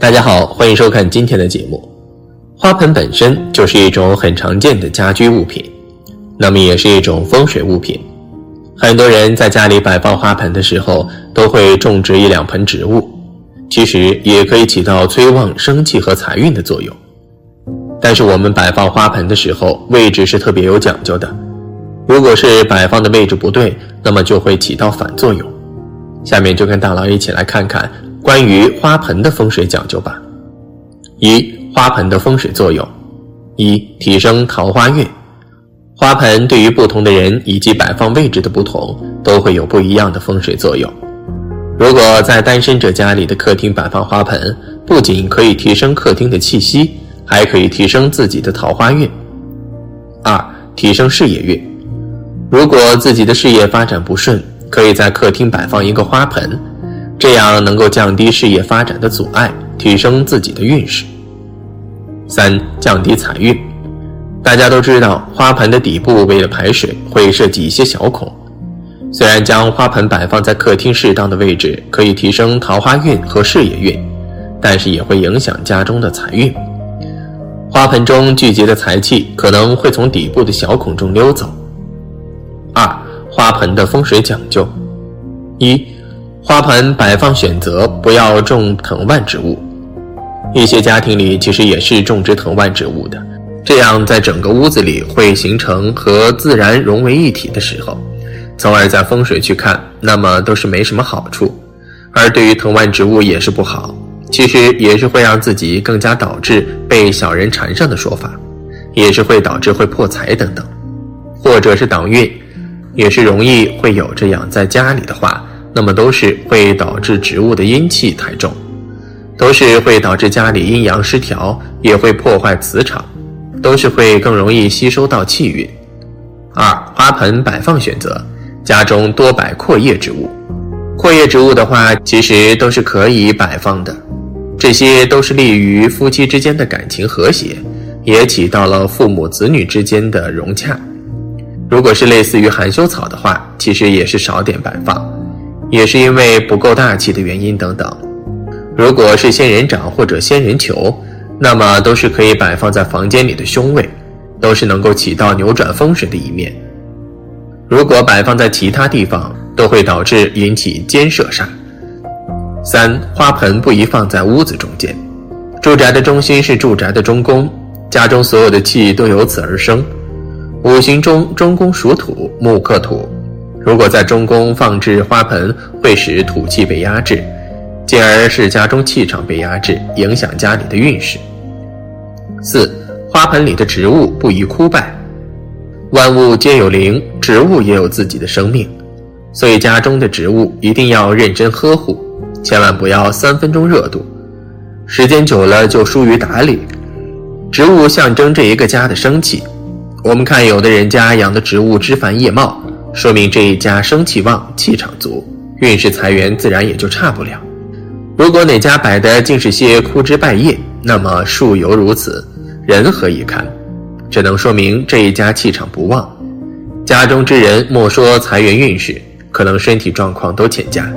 大家好，欢迎收看今天的节目。花盆本身就是一种很常见的家居物品，那么也是一种风水物品。很多人在家里摆放花盆的时候，都会种植一两盆植物，其实也可以起到催旺生气和财运的作用。但是我们摆放花盆的时候，位置是特别有讲究的。如果是摆放的位置不对，那么就会起到反作用。下面就跟大佬一起来看看关于花盆的风水讲究吧。一、花盆的风水作用：一、提升桃花运。花盆对于不同的人以及摆放位置的不同，都会有不一样的风水作用。如果在单身者家里的客厅摆放花盆，不仅可以提升客厅的气息，还可以提升自己的桃花运。二、提升事业运。如果自己的事业发展不顺，可以在客厅摆放一个花盆，这样能够降低事业发展的阻碍，提升自己的运势。三、降低财运。大家都知道，花盆的底部为了排水，会设计一些小孔。虽然将花盆摆放在客厅适当的位置，可以提升桃花运和事业运，但是也会影响家中的财运。花盆中聚集的财气可能会从底部的小孔中溜走。二、花盆的风水讲究：一、花盆摆放选择不要种藤蔓植物。一些家庭里其实也是种植藤蔓植物的。这样，在整个屋子里会形成和自然融为一体的时候，从而在风水去看，那么都是没什么好处。而对于藤蔓植物也是不好，其实也是会让自己更加导致被小人缠上的说法，也是会导致会破财等等，或者是挡运，也是容易会有这样在家里的话，那么都是会导致植物的阴气太重，都是会导致家里阴阳失调，也会破坏磁场。都是会更容易吸收到气运。二、花盆摆放选择，家中多摆阔叶植物。阔叶植物的话，其实都是可以摆放的，这些都是利于夫妻之间的感情和谐，也起到了父母子女之间的融洽。如果是类似于含羞草的话，其实也是少点摆放，也是因为不够大气的原因等等。如果是仙人掌或者仙人球。那么都是可以摆放在房间里的凶位，都是能够起到扭转风水的一面。如果摆放在其他地方，都会导致引起尖射煞。三花盆不宜放在屋子中间。住宅的中心是住宅的中宫，家中所有的气都由此而生。五行中中宫属土，木克土，如果在中宫放置花盆，会使土气被压制，进而使家中气场被压制，影响家里的运势。四花盆里的植物不宜枯败，万物皆有灵，植物也有自己的生命，所以家中的植物一定要认真呵护，千万不要三分钟热度，时间久了就疏于打理。植物象征这一个家的生气，我们看有的人家养的植物枝繁叶茂，说明这一家生气旺，气场足，运势财源自然也就差不了。如果哪家摆的尽是些枯枝败叶，那么树犹如此。人何以堪？只能说明这一家气场不旺，家中之人莫说财源运势，可能身体状况都欠佳。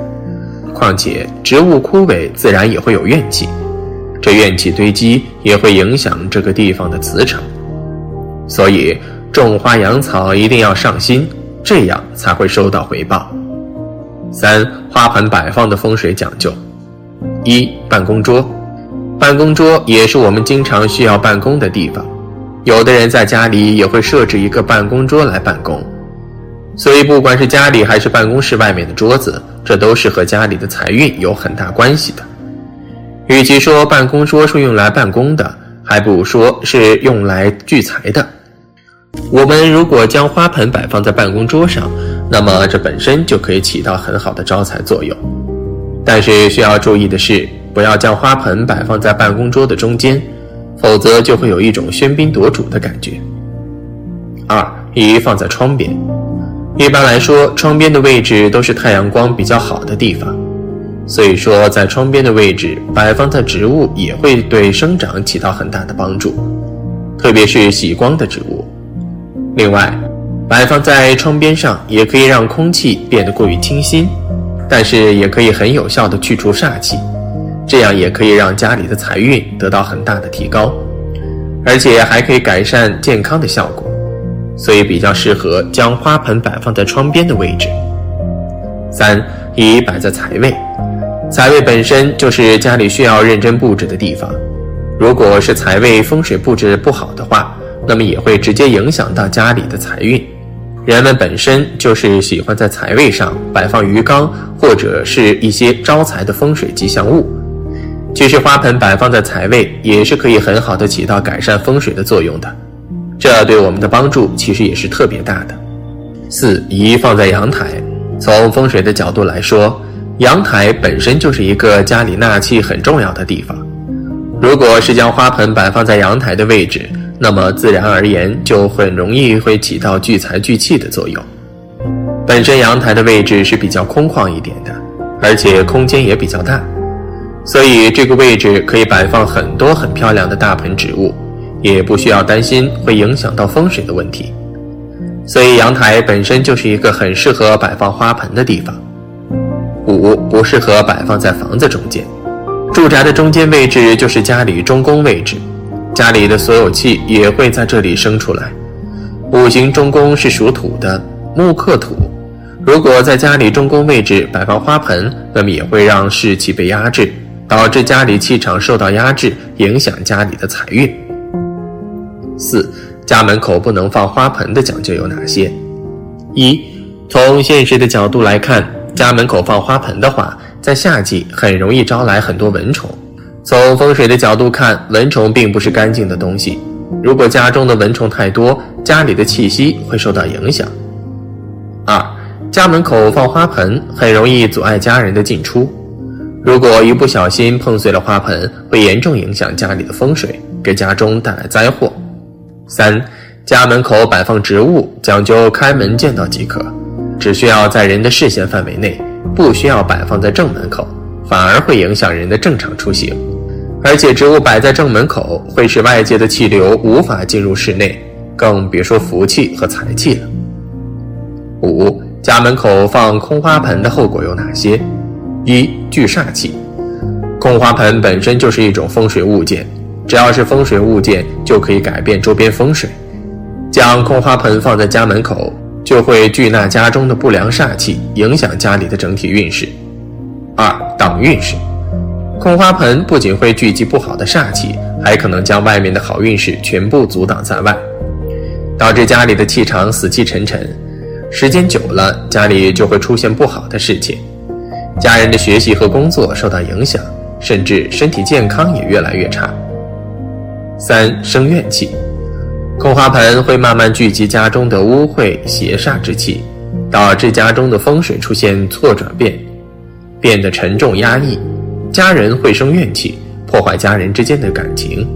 况且植物枯萎，自然也会有怨气，这怨气堆积也会影响这个地方的磁场。所以种花养草一定要上心，这样才会收到回报。三花盆摆放的风水讲究：一办公桌。办公桌也是我们经常需要办公的地方，有的人在家里也会设置一个办公桌来办公，所以不管是家里还是办公室外面的桌子，这都是和家里的财运有很大关系的。与其说办公桌是用来办公的，还不如说是用来聚财的。我们如果将花盆摆放在办公桌上，那么这本身就可以起到很好的招财作用。但是需要注意的是。不要将花盆摆放在办公桌的中间，否则就会有一种喧宾夺主的感觉。二，宜放在窗边。一般来说，窗边的位置都是太阳光比较好的地方，所以说在窗边的位置摆放在植物也会对生长起到很大的帮助，特别是喜光的植物。另外，摆放在窗边上也可以让空气变得过于清新，但是也可以很有效的去除煞气。这样也可以让家里的财运得到很大的提高，而且还可以改善健康的效果，所以比较适合将花盆摆放在窗边的位置。三，宜摆在财位，财位本身就是家里需要认真布置的地方，如果是财位风水布置不好的话，那么也会直接影响到家里的财运。人们本身就是喜欢在财位上摆放鱼缸或者是一些招财的风水吉祥物。其实花盆摆放在财位也是可以很好的起到改善风水的作用的，这对我们的帮助其实也是特别大的。四宜放在阳台，从风水的角度来说，阳台本身就是一个家里纳气很重要的地方。如果是将花盆摆放在阳台的位置，那么自然而言就很容易会起到聚财聚气的作用。本身阳台的位置是比较空旷一点的，而且空间也比较大。所以这个位置可以摆放很多很漂亮的大盆植物，也不需要担心会影响到风水的问题。所以阳台本身就是一个很适合摆放花盆的地方。五不适合摆放在房子中间，住宅的中间位置就是家里中宫位置，家里的所有气也会在这里生出来。五行中宫是属土的，木克土，如果在家里中宫位置摆放花盆，那么也会让士气被压制。导致家里气场受到压制，影响家里的财运。四，家门口不能放花盆的讲究有哪些？一，从现实的角度来看，家门口放花盆的话，在夏季很容易招来很多蚊虫。从风水的角度看，蚊虫并不是干净的东西。如果家中的蚊虫太多，家里的气息会受到影响。二，家门口放花盆很容易阻碍家人的进出。如果一不小心碰碎了花盆，会严重影响家里的风水，给家中带来灾祸。三，家门口摆放植物讲究开门见到即可，只需要在人的视线范围内，不需要摆放在正门口，反而会影响人的正常出行。而且植物摆在正门口，会使外界的气流无法进入室内，更别说福气和财气了。五，家门口放空花盆的后果有哪些？一聚煞气，空花盆本身就是一种风水物件，只要是风水物件就可以改变周边风水。将空花盆放在家门口，就会聚纳家中的不良煞气，影响家里的整体运势。二挡运势，空花盆不仅会聚集不好的煞气，还可能将外面的好运势全部阻挡在外，导致家里的气场死气沉沉。时间久了，家里就会出现不好的事情。家人的学习和工作受到影响，甚至身体健康也越来越差。三生怨气，空花盆会慢慢聚集家中的污秽邪煞之气，导致家中的风水出现错转变，变得沉重压抑，家人会生怨气，破坏家人之间的感情，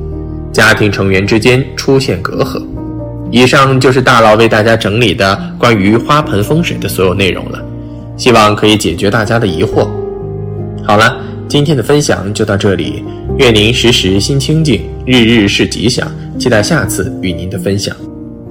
家庭成员之间出现隔阂。以上就是大佬为大家整理的关于花盆风水的所有内容了。希望可以解决大家的疑惑。好了，今天的分享就到这里，愿您时时心清静，日日是吉祥。期待下次与您的分享。